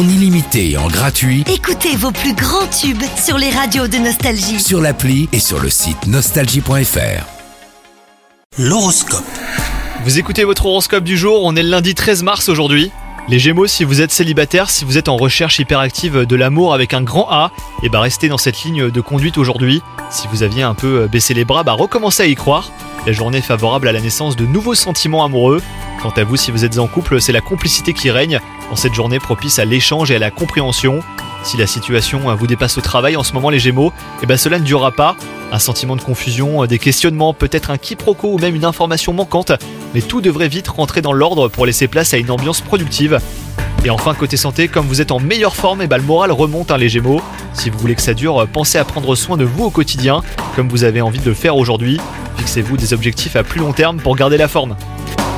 en illimité et en gratuit Écoutez vos plus grands tubes sur les radios de Nostalgie. sur l'appli et sur le site nostalgie.fr. L'horoscope. Vous écoutez votre horoscope du jour, on est le lundi 13 mars aujourd'hui. Les Gémeaux, si vous êtes célibataire, si vous êtes en recherche hyperactive de l'amour avec un grand A, et bah restez dans cette ligne de conduite aujourd'hui. Si vous aviez un peu baissé les bras, bah recommencez à y croire. La journée est favorable à la naissance de nouveaux sentiments amoureux. Quant à vous, si vous êtes en couple, c'est la complicité qui règne en cette journée propice à l'échange et à la compréhension. Si la situation vous dépasse au travail en ce moment, les Gémeaux, et ben cela ne durera pas. Un sentiment de confusion, des questionnements, peut-être un quiproquo ou même une information manquante, mais tout devrait vite rentrer dans l'ordre pour laisser place à une ambiance productive. Et enfin, côté santé, comme vous êtes en meilleure forme, et ben le moral remonte, hein, les Gémeaux. Si vous voulez que ça dure, pensez à prendre soin de vous au quotidien, comme vous avez envie de le faire aujourd'hui. Fixez-vous des objectifs à plus long terme pour garder la forme.